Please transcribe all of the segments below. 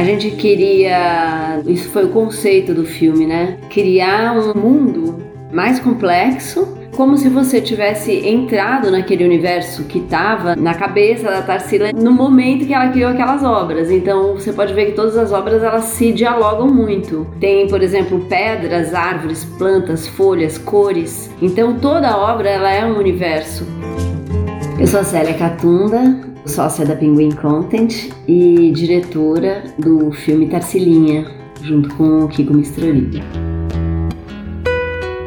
A gente queria, isso foi o conceito do filme, né? Criar um mundo mais complexo como se você tivesse entrado naquele universo que estava na cabeça da Tarsila no momento que ela criou aquelas obras. Então você pode ver que todas as obras elas se dialogam muito. Tem, por exemplo, pedras, árvores, plantas, folhas, cores. Então toda obra ela é um universo. Eu sou a Célia Catunda, sócia da Penguin Content e diretora do filme Tarsilinha, junto com o Kiko Mistrolini.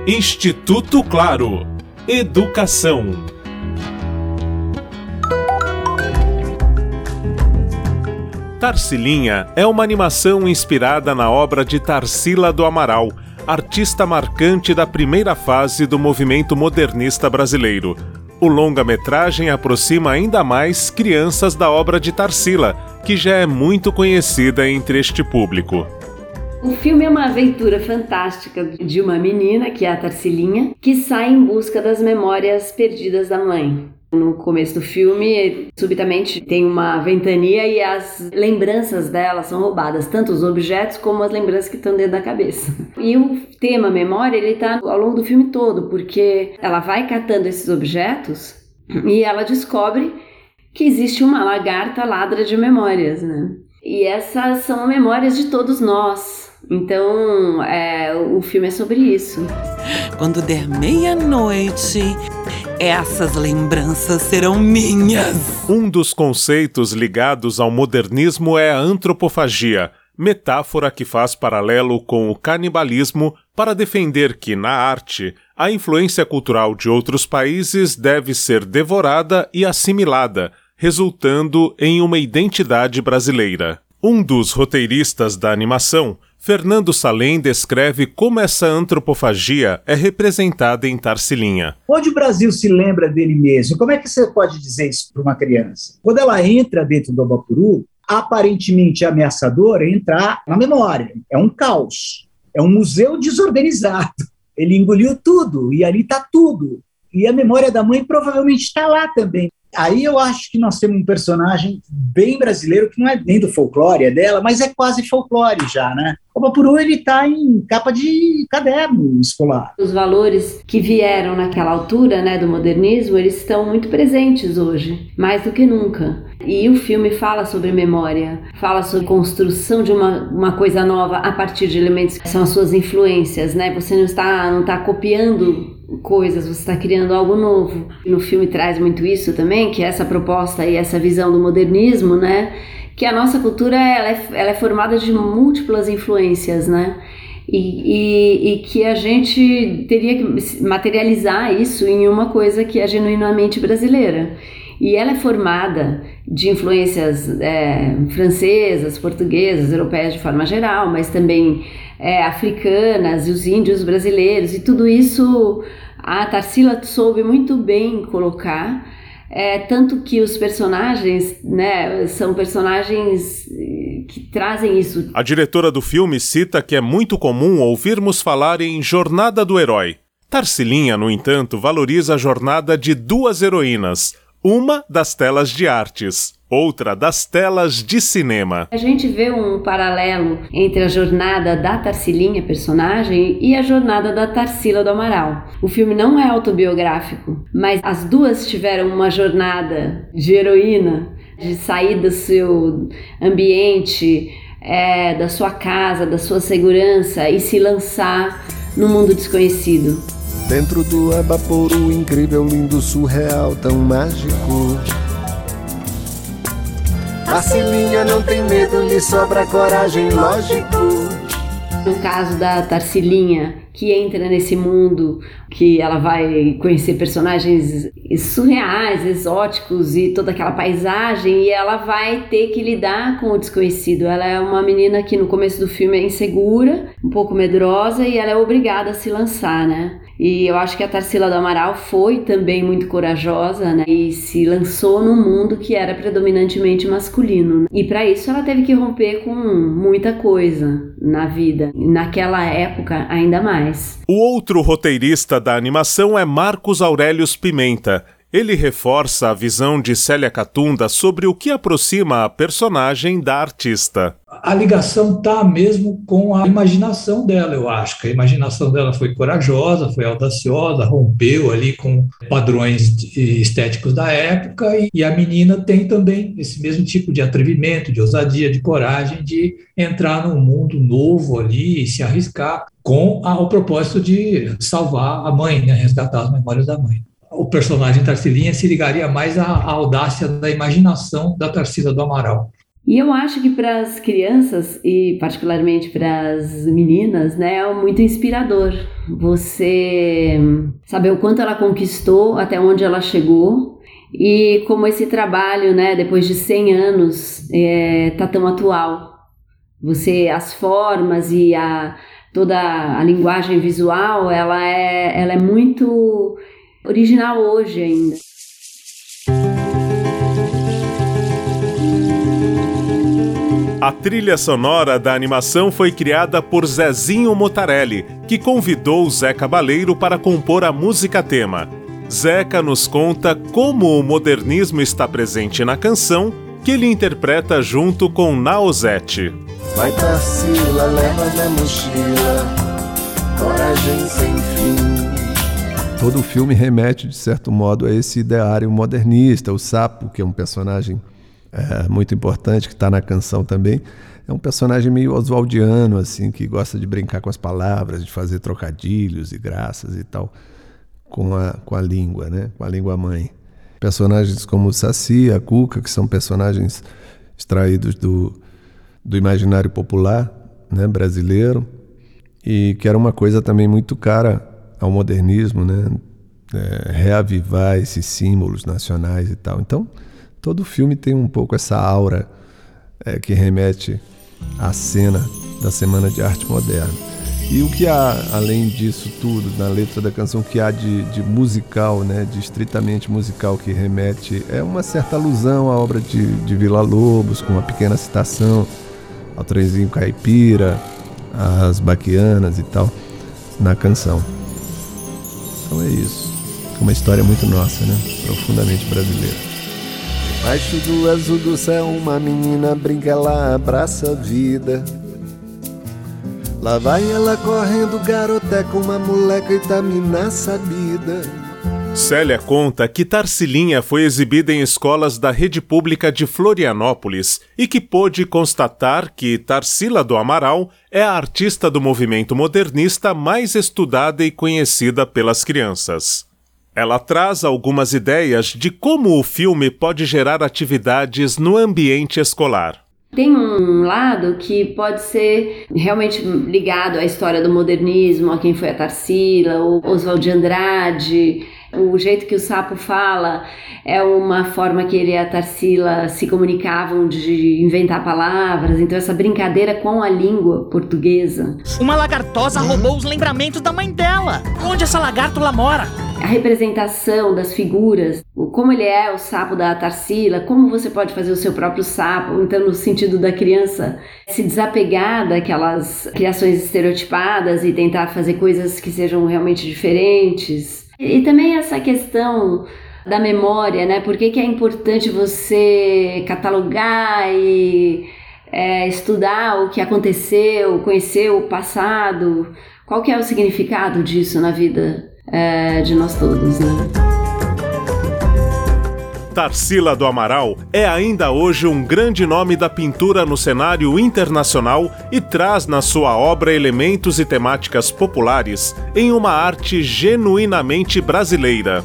Instituto Claro. Educação. Tarsilinha é uma animação inspirada na obra de Tarsila do Amaral, artista marcante da primeira fase do movimento modernista brasileiro. O longa-metragem aproxima ainda mais crianças da obra de Tarsila, que já é muito conhecida entre este público. O filme é uma aventura fantástica de uma menina, que é a Tarsilinha, que sai em busca das memórias perdidas da mãe. No começo do filme, subitamente tem uma ventania e as lembranças dela são roubadas, tanto os objetos como as lembranças que estão dentro da cabeça. E o tema memória, ele tá ao longo do filme todo, porque ela vai catando esses objetos e ela descobre que existe uma lagarta ladra de memórias, né? E essas são memórias de todos nós. Então, é, o filme é sobre isso. Quando der meia-noite, essas lembranças serão minhas. Um dos conceitos ligados ao modernismo é a antropofagia, metáfora que faz paralelo com o canibalismo para defender que, na arte, a influência cultural de outros países deve ser devorada e assimilada, resultando em uma identidade brasileira. Um dos roteiristas da animação, Fernando Salem descreve como essa antropofagia é representada em Tarsilinha. Onde o Brasil se lembra dele mesmo? Como é que você pode dizer isso para uma criança? Quando ela entra dentro do Abapuru, aparentemente ameaçador é entrar na memória. É um caos. É um museu desorganizado. Ele engoliu tudo e ali está tudo. E a memória da mãe provavelmente está lá também. Aí eu acho que nós temos um personagem bem brasileiro, que não é nem do folclore, é dela, mas é quase folclore já, né? O Bapuru, ele está em capa de caderno escolar. Os valores que vieram naquela altura, né, do modernismo, eles estão muito presentes hoje, mais do que nunca. E o filme fala sobre memória, fala sobre construção de uma, uma coisa nova a partir de elementos que são as suas influências, né? Você não está, não está copiando coisas, você está criando algo novo. No filme traz muito isso também, que é essa proposta e essa visão do modernismo, né? Que a nossa cultura ela é, ela é formada de múltiplas influências, né? E, e, e, que a gente teria que materializar isso em uma coisa que é genuinamente brasileira. E ela é formada de influências é, francesas, portuguesas, europeias de forma geral, mas também é, africanas e os índios brasileiros, e tudo isso a Tarsila soube muito bem colocar. É, tanto que os personagens, né, são personagens eh, que trazem isso. A diretora do filme cita que é muito comum ouvirmos falar em jornada do herói. Tarsilinha, no entanto, valoriza a jornada de duas heroínas, uma das telas de artes, outra das telas de cinema. A gente vê um paralelo entre a jornada da Tarsilinha, personagem, e a jornada da Tarsila do Amaral. O filme não é autobiográfico, mas as duas tiveram uma jornada de heroína, de sair do seu ambiente, é, da sua casa, da sua segurança e se lançar no mundo desconhecido. Dentro do Abapuru, incrível, lindo, surreal, tão mágico. A Cilinha não tem medo, lhe sobra coragem, lógico. No caso da Tarsilinha, que entra nesse mundo, que ela vai conhecer personagens surreais, exóticos e toda aquela paisagem, e ela vai ter que lidar com o desconhecido. Ela é uma menina que no começo do filme é insegura, um pouco medrosa, e ela é obrigada a se lançar, né? E eu acho que a Tarsila do Amaral foi também muito corajosa, né? E se lançou num mundo que era predominantemente masculino. Né? E para isso ela teve que romper com muita coisa na vida. Naquela época, ainda mais. O outro roteirista da animação é Marcos Aurelius Pimenta. Ele reforça a visão de Célia Catunda sobre o que aproxima a personagem da artista. A ligação está mesmo com a imaginação dela, eu acho. Que a imaginação dela foi corajosa, foi audaciosa, rompeu ali com padrões estéticos da época, e a menina tem também esse mesmo tipo de atrevimento, de ousadia, de coragem de entrar num mundo novo ali e se arriscar com a, o propósito de salvar a mãe, né, resgatar as memórias da mãe o personagem Tarsilinha se ligaria mais à, à audácia da imaginação da Tarsila do Amaral. E eu acho que para as crianças e particularmente para as meninas, né, é muito inspirador. Você saber o quanto ela conquistou, até onde ela chegou e como esse trabalho, né, depois de 100 anos, é, tá tão atual. Você as formas e a toda a linguagem visual, ela é, ela é muito original hoje ainda. A trilha sonora da animação foi criada por Zezinho Motarelli, que convidou Zé Cabaleiro para compor a música tema. Zeca nos conta como o modernismo está presente na canção, que ele interpreta junto com Naozete. Vai Tarsila, leva na mochila, coragem sem fim todo o filme remete, de certo modo, a esse ideário modernista. O Sapo, que é um personagem é, muito importante, que está na canção também, é um personagem meio oswaldiano, assim, que gosta de brincar com as palavras, de fazer trocadilhos e graças e tal com a, com a língua, né? com a língua mãe. Personagens como o Saci, a Cuca, que são personagens extraídos do, do imaginário popular né, brasileiro, e que era uma coisa também muito cara ao modernismo, né? É, reavivar esses símbolos nacionais e tal. Então, todo filme tem um pouco essa aura é, que remete à cena da Semana de Arte Moderna. E o que há, além disso tudo, na letra da canção, que há de, de musical, né, de estritamente musical que remete, é uma certa alusão à obra de, de Vila Lobos, com uma pequena citação ao trenzinho caipira, às baquianas e tal, na canção. Então é isso. Uma história muito nossa, né? Profundamente brasileira. Baixo do azul do céu, uma menina brinca, ela abraça a vida. Lá vai ela correndo, garoté com uma moleca Itamina sabida. Célia conta que Tarsilinha foi exibida em escolas da rede pública de Florianópolis e que pôde constatar que Tarsila do Amaral é a artista do movimento modernista mais estudada e conhecida pelas crianças. Ela traz algumas ideias de como o filme pode gerar atividades no ambiente escolar. Tem um lado que pode ser realmente ligado à história do modernismo, a quem foi a Tarsila, o Oswald de Andrade, o jeito que o sapo fala é uma forma que ele e a Tarsila se comunicavam de inventar palavras, então essa brincadeira com a língua portuguesa. Uma lagartosa roubou os lembramentos da mãe dela. Onde essa lagartula mora? A representação das figuras, como ele é o sapo da Tarsila, como você pode fazer o seu próprio sapo, então no sentido da criança se desapegar daquelas criações estereotipadas e tentar fazer coisas que sejam realmente diferentes. E também essa questão da memória, né? Por que, que é importante você catalogar e é, estudar o que aconteceu, conhecer o passado? Qual que é o significado disso na vida é, de nós todos, né? Tarsila do Amaral é ainda hoje um grande nome da pintura no cenário internacional e traz na sua obra elementos e temáticas populares em uma arte genuinamente brasileira.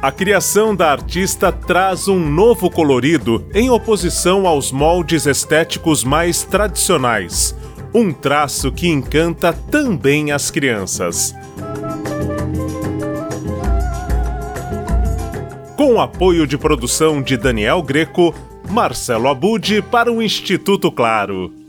A criação da artista traz um novo colorido em oposição aos moldes estéticos mais tradicionais, um traço que encanta também as crianças. Com apoio de produção de Daniel Greco, Marcelo Abude para o Instituto Claro.